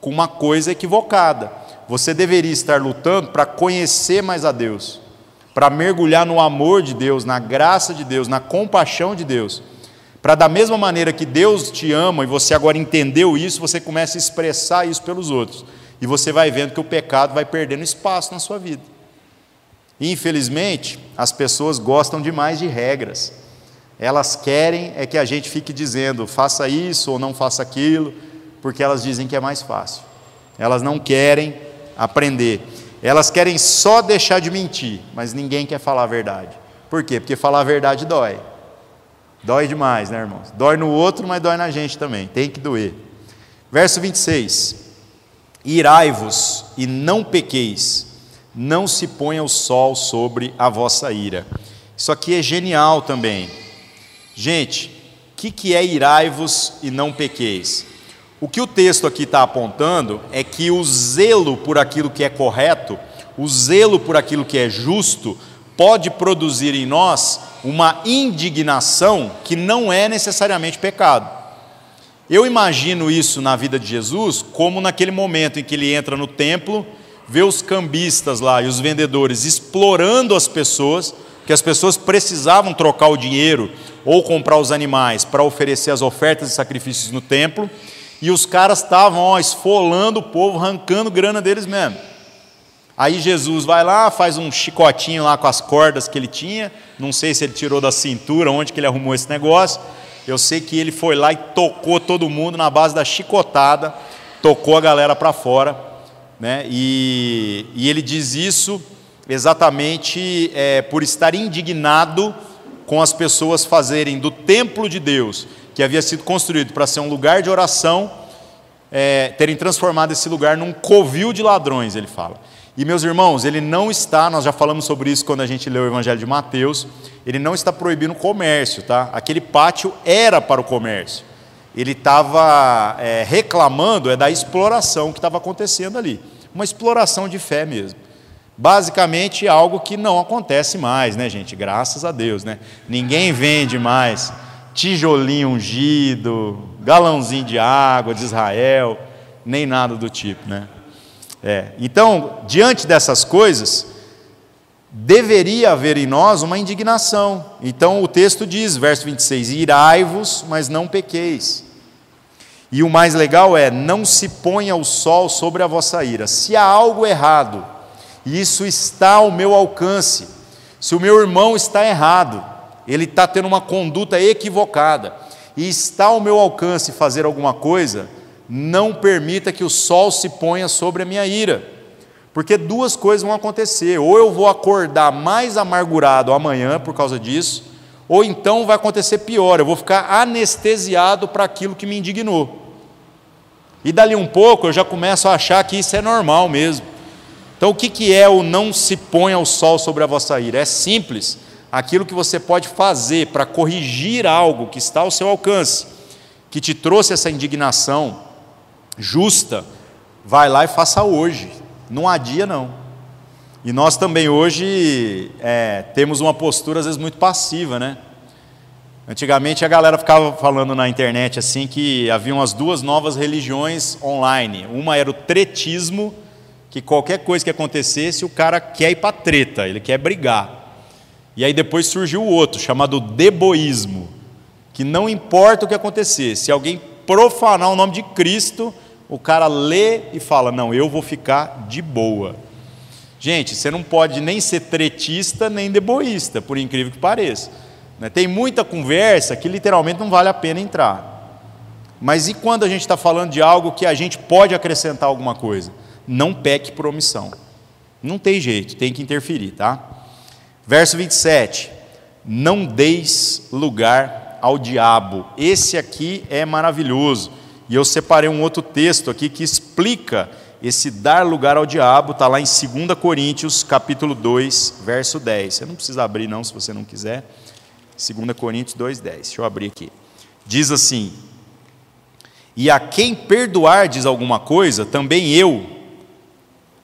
com uma coisa equivocada. Você deveria estar lutando para conhecer mais a Deus, para mergulhar no amor de Deus, na graça de Deus, na compaixão de Deus. Para da mesma maneira que Deus te ama e você agora entendeu isso, você começa a expressar isso pelos outros. E você vai vendo que o pecado vai perdendo espaço na sua vida. Infelizmente, as pessoas gostam demais de regras. Elas querem é que a gente fique dizendo, faça isso ou não faça aquilo, porque elas dizem que é mais fácil. Elas não querem aprender. Elas querem só deixar de mentir, mas ninguém quer falar a verdade. Por quê? Porque falar a verdade dói. Dói demais, né, irmãos? Dói no outro, mas dói na gente também. Tem que doer. Verso 26. Irai-vos e não pequeis não se ponha o sol sobre a vossa ira. Isso aqui é genial também. Gente, o que, que é irai-vos e não pequeis? O que o texto aqui está apontando é que o zelo por aquilo que é correto, o zelo por aquilo que é justo, pode produzir em nós uma indignação que não é necessariamente pecado. Eu imagino isso na vida de Jesus como naquele momento em que ele entra no templo vê os cambistas lá e os vendedores explorando as pessoas, que as pessoas precisavam trocar o dinheiro ou comprar os animais para oferecer as ofertas e sacrifícios no templo, e os caras estavam esfolando o povo, arrancando grana deles mesmo. Aí Jesus vai lá, faz um chicotinho lá com as cordas que ele tinha, não sei se ele tirou da cintura, onde que ele arrumou esse negócio. Eu sei que ele foi lá e tocou todo mundo na base da chicotada, tocou a galera para fora né? E, e ele diz isso exatamente é, por estar indignado com as pessoas fazerem do templo de Deus, que havia sido construído para ser um lugar de oração, é, terem transformado esse lugar num covil de ladrões, ele fala. E meus irmãos, ele não está, nós já falamos sobre isso quando a gente leu o Evangelho de Mateus, ele não está proibindo o comércio, tá? Aquele pátio era para o comércio. Ele estava é, reclamando é da exploração que estava acontecendo ali, uma exploração de fé mesmo. Basicamente algo que não acontece mais, né, gente? Graças a Deus, né? Ninguém vende mais tijolinho ungido, galãozinho de água de Israel, nem nada do tipo, né? É. Então, diante dessas coisas, deveria haver em nós uma indignação. Então, o texto diz, verso 26, irai-vos, mas não pequeis. E o mais legal é, não se ponha o sol sobre a vossa ira. Se há algo errado, e isso está ao meu alcance, se o meu irmão está errado, ele está tendo uma conduta equivocada e está ao meu alcance fazer alguma coisa, não permita que o sol se ponha sobre a minha ira. Porque duas coisas vão acontecer: ou eu vou acordar mais amargurado amanhã por causa disso, ou então vai acontecer pior, eu vou ficar anestesiado para aquilo que me indignou. E dali um pouco eu já começo a achar que isso é normal mesmo. Então o que, que é o não se ponha o sol sobre a vossa ira? É simples aquilo que você pode fazer para corrigir algo que está ao seu alcance, que te trouxe essa indignação justa, vai lá e faça hoje, não adia não. E nós também hoje é, temos uma postura às vezes muito passiva, né? Antigamente a galera ficava falando na internet assim que haviam as duas novas religiões online. Uma era o tretismo, que qualquer coisa que acontecesse o cara quer ir para treta, ele quer brigar. E aí depois surgiu o outro, chamado deboísmo, que não importa o que acontecer, se alguém profanar o nome de Cristo, o cara lê e fala: Não, eu vou ficar de boa. Gente, você não pode nem ser tretista nem deboísta, por incrível que pareça. Né? Tem muita conversa que literalmente não vale a pena entrar. Mas e quando a gente está falando de algo que a gente pode acrescentar alguma coisa? Não peque por omissão. Não tem jeito, tem que interferir, tá? Verso 27. Não deis lugar ao diabo. Esse aqui é maravilhoso. E eu separei um outro texto aqui que explica esse dar lugar ao diabo, está lá em 2 Coríntios, capítulo 2, verso 10. Você não precisa abrir, não, se você não quiser. 2 Coríntios 2, 10. Deixa eu abrir aqui. Diz assim: E a quem perdoardes alguma coisa, também eu,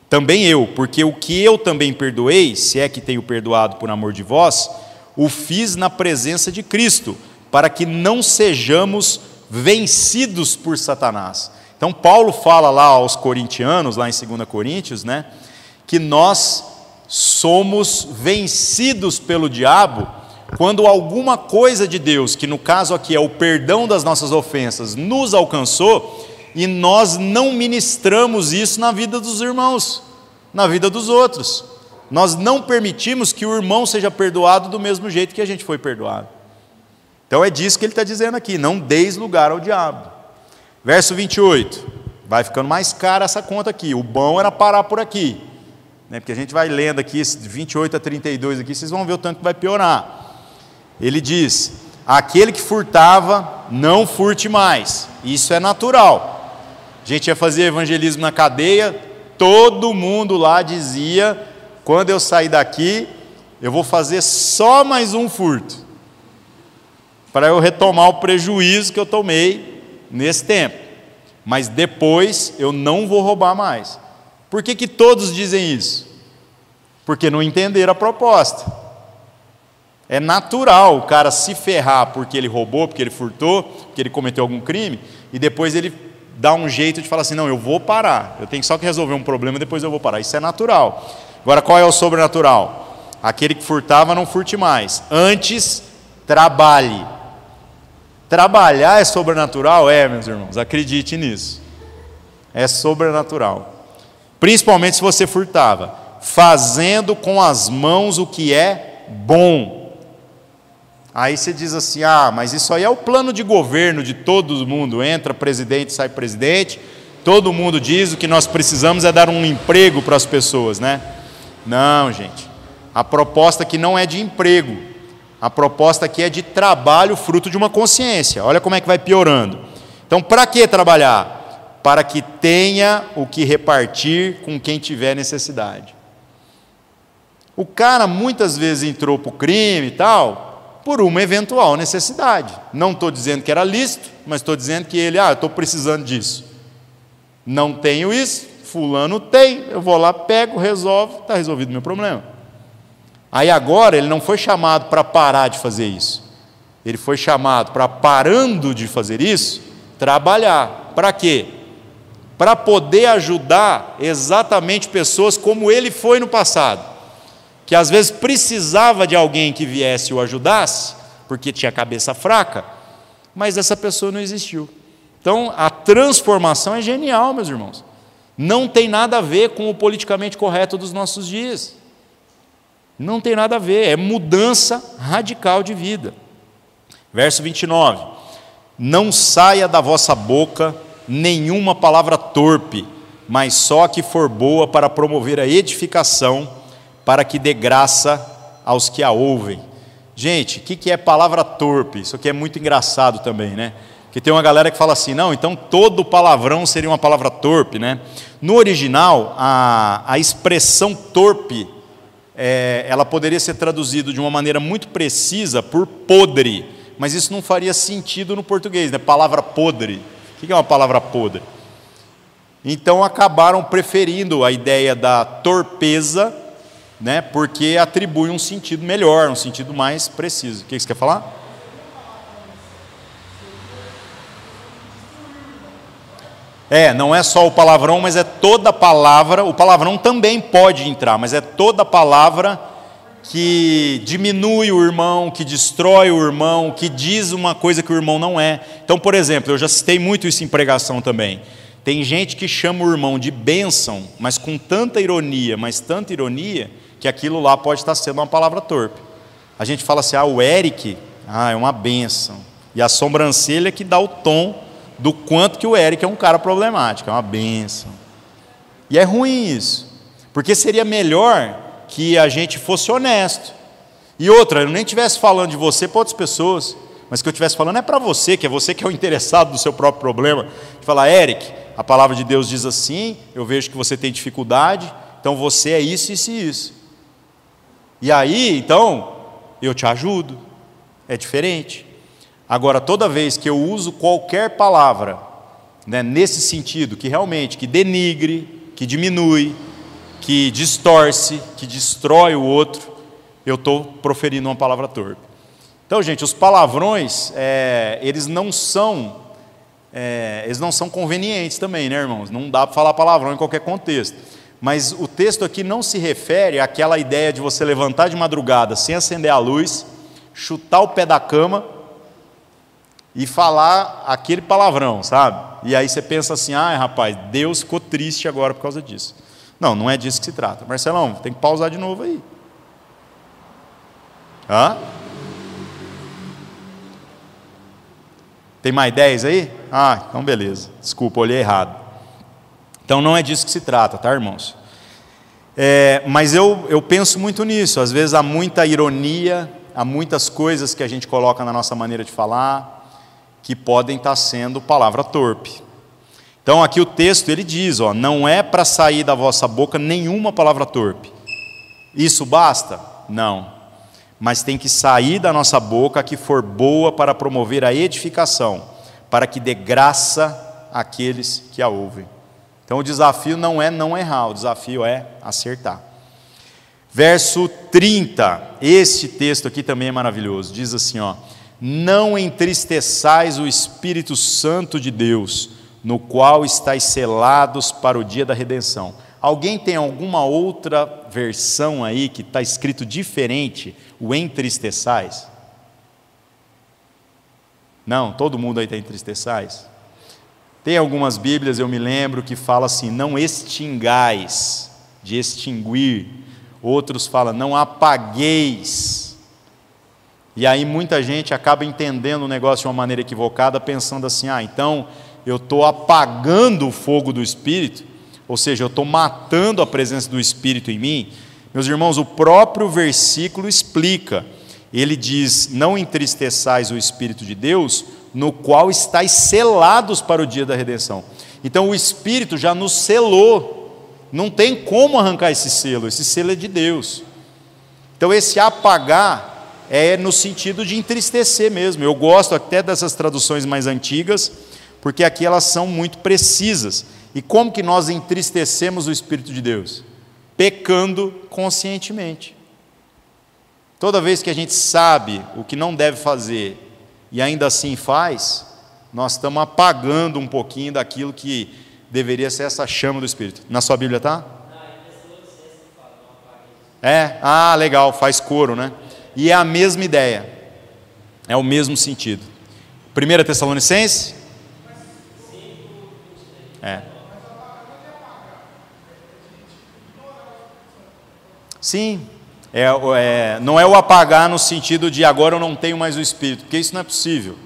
também eu, porque o que eu também perdoei, se é que tenho perdoado por amor de vós, o fiz na presença de Cristo, para que não sejamos vencidos por Satanás. Então, Paulo fala lá aos corintianos, lá em 2 Coríntios, né, que nós somos vencidos pelo diabo quando alguma coisa de Deus, que no caso aqui é o perdão das nossas ofensas, nos alcançou e nós não ministramos isso na vida dos irmãos, na vida dos outros. Nós não permitimos que o irmão seja perdoado do mesmo jeito que a gente foi perdoado. Então é disso que ele está dizendo aqui: não deis lugar ao diabo. Verso 28. Vai ficando mais cara essa conta aqui. O bom era parar por aqui. Né? Porque a gente vai lendo aqui, 28 a 32 aqui, vocês vão ver o tanto que vai piorar. Ele diz: aquele que furtava, não furte mais. Isso é natural. A gente ia fazer evangelismo na cadeia, todo mundo lá dizia: quando eu sair daqui, eu vou fazer só mais um furto, para eu retomar o prejuízo que eu tomei nesse tempo. Mas depois eu não vou roubar mais. Por que, que todos dizem isso? Porque não entenderam a proposta. É natural o cara se ferrar porque ele roubou, porque ele furtou, porque ele cometeu algum crime, e depois ele dá um jeito de falar assim: não, eu vou parar, eu tenho só que resolver um problema, depois eu vou parar. Isso é natural. Agora, qual é o sobrenatural? Aquele que furtava, não furte mais. Antes, trabalhe. Trabalhar é sobrenatural? É, meus irmãos, acredite nisso. É sobrenatural. Principalmente se você furtava. Fazendo com as mãos o que é bom Aí você diz assim: ah, mas isso aí é o plano de governo de todo mundo. Entra presidente, sai presidente. Todo mundo diz o que nós precisamos é dar um emprego para as pessoas, né? Não, gente. A proposta aqui não é de emprego. A proposta aqui é de trabalho fruto de uma consciência. Olha como é que vai piorando. Então, para que trabalhar? Para que tenha o que repartir com quem tiver necessidade. O cara muitas vezes entrou para o crime e tal, por uma eventual necessidade. Não estou dizendo que era lícito, mas estou dizendo que ele, ah, estou precisando disso. Não tenho isso, fulano tem, eu vou lá, pego, resolvo, está resolvido o meu problema. Aí agora ele não foi chamado para parar de fazer isso. Ele foi chamado para, parando de fazer isso, trabalhar. Para quê? Para poder ajudar exatamente pessoas como ele foi no passado que às vezes precisava de alguém que viesse e o ajudasse, porque tinha cabeça fraca, mas essa pessoa não existiu. Então, a transformação é genial, meus irmãos. Não tem nada a ver com o politicamente correto dos nossos dias. Não tem nada a ver, é mudança radical de vida. Verso 29. Não saia da vossa boca nenhuma palavra torpe, mas só que for boa para promover a edificação para que dê graça aos que a ouvem. Gente, o que, que é palavra torpe? Isso aqui é muito engraçado também, né? Porque tem uma galera que fala assim, não, então todo palavrão seria uma palavra torpe, né? No original, a, a expressão torpe, é, ela poderia ser traduzida de uma maneira muito precisa por podre, mas isso não faria sentido no português, né? Palavra podre. O que é uma palavra podre? Então acabaram preferindo a ideia da torpeza né, porque atribui um sentido melhor, um sentido mais preciso. O que você quer falar? É, não é só o palavrão, mas é toda palavra. O palavrão também pode entrar, mas é toda palavra que diminui o irmão, que destrói o irmão, que diz uma coisa que o irmão não é. Então, por exemplo, eu já citei muito isso em pregação também. Tem gente que chama o irmão de bênção, mas com tanta ironia, mas tanta ironia, que aquilo lá pode estar sendo uma palavra torpe. A gente fala assim, ah, o Eric, ah, é uma benção. E a sobrancelha que dá o tom do quanto que o Eric é um cara problemático, é uma benção. E é ruim isso, porque seria melhor que a gente fosse honesto. E outra, eu nem estivesse falando de você para outras pessoas, mas que eu estivesse falando é para você, que é você que é o interessado do seu próprio problema. De falar, Eric, a palavra de Deus diz assim, eu vejo que você tem dificuldade, então você é isso, isso e isso. E aí, então, eu te ajudo. É diferente. Agora, toda vez que eu uso qualquer palavra, né, nesse sentido, que realmente que denigre, que diminui, que distorce, que destrói o outro, eu estou proferindo uma palavra torpe. Então, gente, os palavrões, é, eles não são, é, eles não são convenientes também, né, irmãos? Não dá para falar palavrão em qualquer contexto. Mas o texto aqui não se refere àquela ideia de você levantar de madrugada sem acender a luz, chutar o pé da cama e falar aquele palavrão, sabe? E aí você pensa assim: ah, rapaz, Deus ficou triste agora por causa disso. Não, não é disso que se trata. Marcelão, tem que pausar de novo aí. Hã? Tem mais 10 aí? Ah, então beleza. Desculpa, olhei errado. Então não é disso que se trata, tá, irmãos? É, mas eu, eu penso muito nisso. Às vezes há muita ironia, há muitas coisas que a gente coloca na nossa maneira de falar que podem estar sendo palavra torpe. Então aqui o texto ele diz, ó, não é para sair da vossa boca nenhuma palavra torpe. Isso basta? Não. Mas tem que sair da nossa boca que for boa para promover a edificação, para que dê graça àqueles que a ouvem. Então o desafio não é não errar, o desafio é acertar. Verso 30, esse texto aqui também é maravilhoso. Diz assim, ó: Não entristeçais o Espírito Santo de Deus, no qual estáis selados para o dia da redenção. Alguém tem alguma outra versão aí que está escrito diferente, o entristeçais? Não, todo mundo aí está entristeçais? Tem algumas Bíblias, eu me lembro, que fala assim: não extingais, de extinguir. Outros falam, não apagueis. E aí muita gente acaba entendendo o negócio de uma maneira equivocada, pensando assim: ah, então eu estou apagando o fogo do Espírito, ou seja, eu estou matando a presença do Espírito em mim. Meus irmãos, o próprio versículo explica. ele diz: Não entristeçais o Espírito de Deus, no qual estáis selados para o dia da redenção. Então o Espírito já nos selou, não tem como arrancar esse selo, esse selo é de Deus. Então esse apagar é no sentido de entristecer mesmo. Eu gosto até dessas traduções mais antigas, porque aqui elas são muito precisas. E como que nós entristecemos o Espírito de Deus? Pecando conscientemente. Toda vez que a gente sabe o que não deve fazer e ainda assim faz, nós estamos apagando um pouquinho daquilo que deveria ser essa chama do Espírito. Na sua Bíblia tá? É? Ah, legal, faz coro, né? E é a mesma ideia, é o mesmo sentido. 1 Tessalonicense? É. Sim, é, é, não é o apagar no sentido de agora eu não tenho mais o Espírito, porque isso não é possível.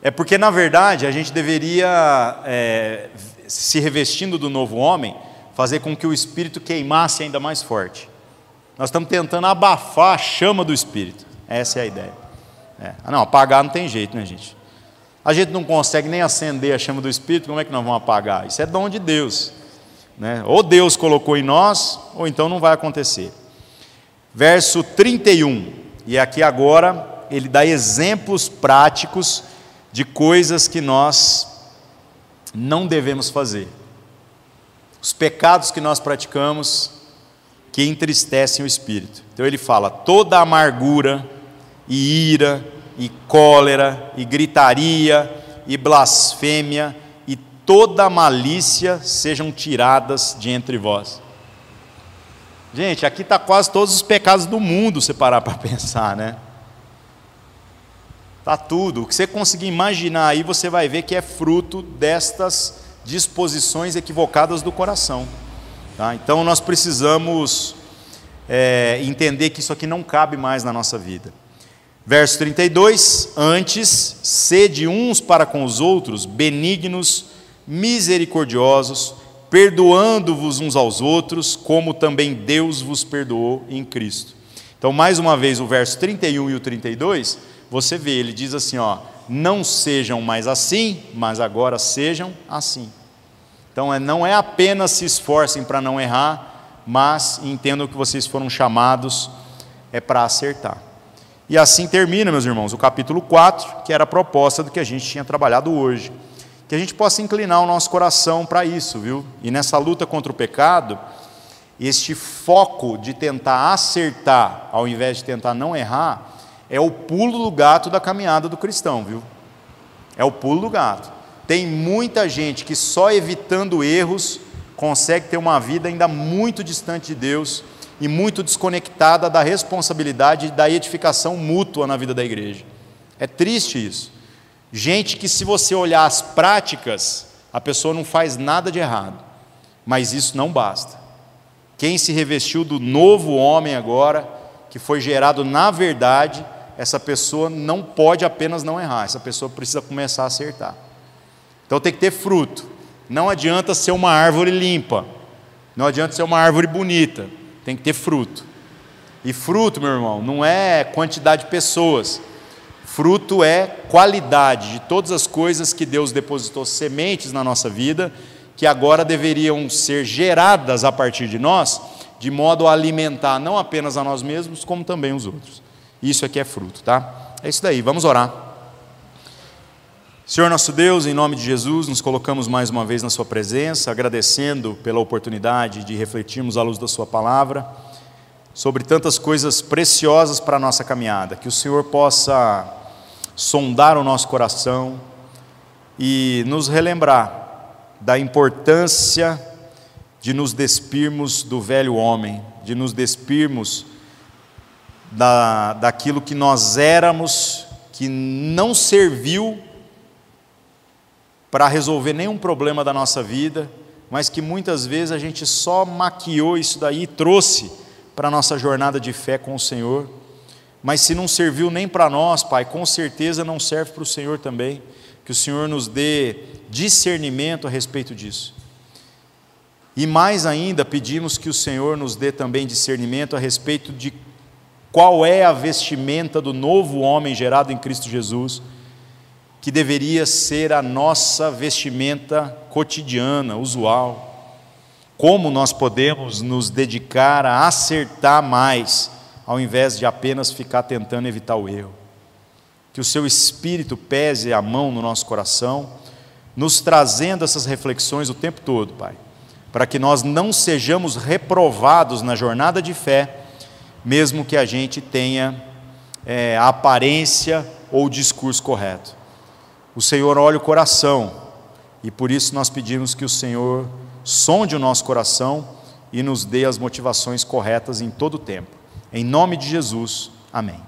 É porque, na verdade, a gente deveria, é, se revestindo do novo homem, fazer com que o Espírito queimasse ainda mais forte. Nós estamos tentando abafar a chama do Espírito. Essa é a ideia. É. Ah, não, apagar não tem jeito, né, gente? A gente não consegue nem acender a chama do Espírito, como é que nós vamos apagar? Isso é dom de Deus. Né? Ou Deus colocou em nós, ou então não vai acontecer. Verso 31, e aqui agora ele dá exemplos práticos de coisas que nós não devemos fazer. Os pecados que nós praticamos que entristecem o espírito. Então ele fala: toda amargura, e ira, e cólera, e gritaria, e blasfêmia, toda malícia sejam tiradas de entre vós. Gente, aqui está quase todos os pecados do mundo, se parar para pensar, né? Está tudo. O que você conseguir imaginar aí, você vai ver que é fruto destas disposições equivocadas do coração. Tá? Então nós precisamos é, entender que isso aqui não cabe mais na nossa vida. Verso 32: Antes, sede uns para com os outros, benignos, misericordiosos, perdoando-vos uns aos outros, como também Deus vos perdoou em Cristo. Então, mais uma vez, o verso 31 e o 32, você vê, ele diz assim: ó, não sejam mais assim, mas agora sejam assim. Então, é, não é apenas se esforcem para não errar, mas entendam que vocês foram chamados é para acertar. E assim termina, meus irmãos, o capítulo 4, que era a proposta do que a gente tinha trabalhado hoje que a gente possa inclinar o nosso coração para isso, viu? E nessa luta contra o pecado, este foco de tentar acertar, ao invés de tentar não errar, é o pulo do gato da caminhada do cristão, viu? É o pulo do gato. Tem muita gente que só evitando erros consegue ter uma vida ainda muito distante de Deus e muito desconectada da responsabilidade da edificação mútua na vida da igreja. É triste isso. Gente que, se você olhar as práticas, a pessoa não faz nada de errado, mas isso não basta. Quem se revestiu do novo homem agora, que foi gerado na verdade, essa pessoa não pode apenas não errar, essa pessoa precisa começar a acertar. Então tem que ter fruto. Não adianta ser uma árvore limpa, não adianta ser uma árvore bonita, tem que ter fruto. E fruto, meu irmão, não é quantidade de pessoas, Fruto é qualidade de todas as coisas que Deus depositou sementes na nossa vida, que agora deveriam ser geradas a partir de nós, de modo a alimentar não apenas a nós mesmos, como também os outros. Isso aqui é fruto, tá? É isso daí, vamos orar. Senhor nosso Deus, em nome de Jesus, nos colocamos mais uma vez na Sua presença, agradecendo pela oportunidade de refletirmos à luz da Sua palavra sobre tantas coisas preciosas para a nossa caminhada. Que o Senhor possa sondar o nosso coração e nos relembrar da importância de nos despirmos do velho homem, de nos despirmos da, daquilo que nós éramos, que não serviu para resolver nenhum problema da nossa vida, mas que muitas vezes a gente só maquiou isso daí e trouxe para a nossa jornada de fé com o Senhor. Mas se não serviu nem para nós, Pai, com certeza não serve para o Senhor também. Que o Senhor nos dê discernimento a respeito disso. E mais ainda, pedimos que o Senhor nos dê também discernimento a respeito de qual é a vestimenta do novo homem gerado em Cristo Jesus, que deveria ser a nossa vestimenta cotidiana, usual. Como nós podemos nos dedicar a acertar mais, ao invés de apenas ficar tentando evitar o erro. Que o seu espírito pese a mão no nosso coração, nos trazendo essas reflexões o tempo todo, Pai para que nós não sejamos reprovados na jornada de fé, mesmo que a gente tenha é, a aparência ou o discurso correto. O Senhor olha o coração e por isso nós pedimos que o Senhor sonde o nosso coração e nos dê as motivações corretas em todo o tempo. Em nome de Jesus, amém.